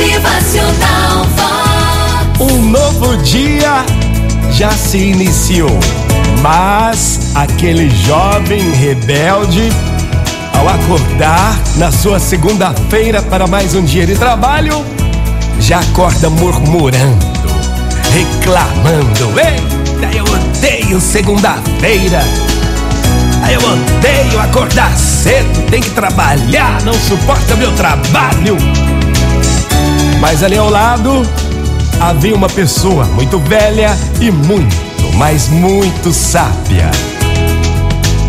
Motivacional Vox. Um novo dia já se iniciou, mas aquele jovem rebelde, ao acordar na sua segunda-feira para mais um dia de trabalho, já acorda murmurando, reclamando: Eita, eu odeio segunda-feira! Eu odeio acordar cedo, tem que trabalhar, não suporta meu trabalho. Mas ali ao lado havia uma pessoa muito velha e muito, mas muito sábia.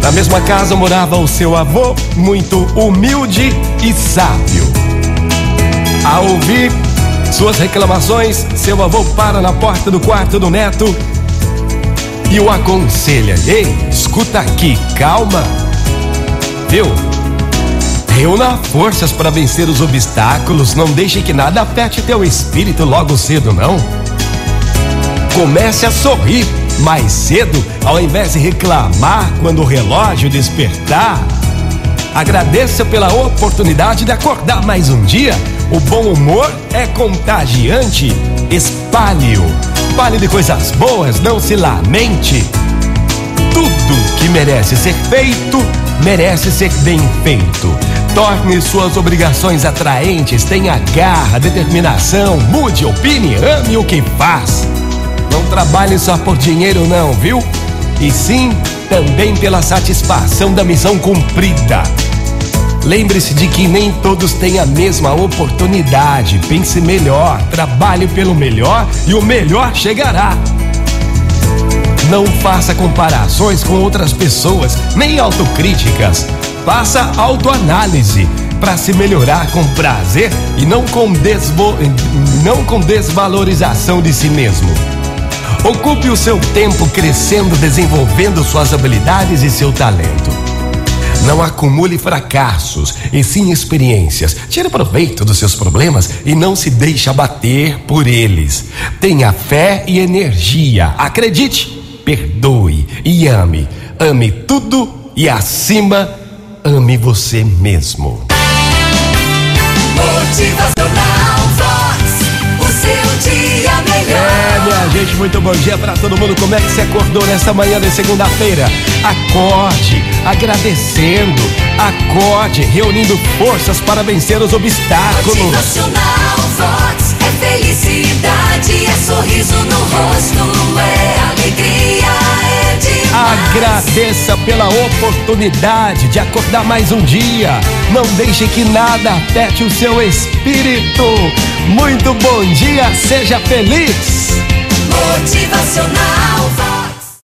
Na mesma casa morava o seu avô, muito humilde e sábio. Ao ouvir suas reclamações, seu avô para na porta do quarto do neto e o aconselha: Ei, escuta aqui, calma. Viu? Reúna forças para vencer os obstáculos. Não deixe que nada afete teu espírito logo cedo, não. Comece a sorrir mais cedo, ao invés de reclamar quando o relógio despertar. Agradeça pela oportunidade de acordar mais um dia. O bom humor é contagiante. Espalhe-o. Fale de coisas boas, não se lamente. Tudo que merece ser feito, merece ser bem feito. Torne suas obrigações atraentes, tenha garra, determinação, mude, opine, ame o que faz. Não trabalhe só por dinheiro, não, viu? E sim, também pela satisfação da missão cumprida. Lembre-se de que nem todos têm a mesma oportunidade. Pense melhor, trabalhe pelo melhor e o melhor chegará. Não faça comparações com outras pessoas, nem autocríticas. Faça autoanálise para se melhorar com prazer e não com, desvo... não com desvalorização de si mesmo. Ocupe o seu tempo crescendo, desenvolvendo suas habilidades e seu talento. Não acumule fracassos, e sim experiências. Tire proveito dos seus problemas e não se deixe abater por eles. Tenha fé e energia. Acredite, perdoe e ame. Ame tudo e acima, ame você mesmo. Motivacional Vox. O seu dia melhor. É, minha gente, muito bom dia para todo mundo. Como é que você acordou nessa manhã de segunda-feira? Acorde, agradecendo, acorde, reunindo forças para vencer os obstáculos. Motivacional Vox. É felicidade, é sorriso no Agradeça pela oportunidade de acordar mais um dia. Não deixe que nada afete o seu espírito. Muito bom dia, seja feliz.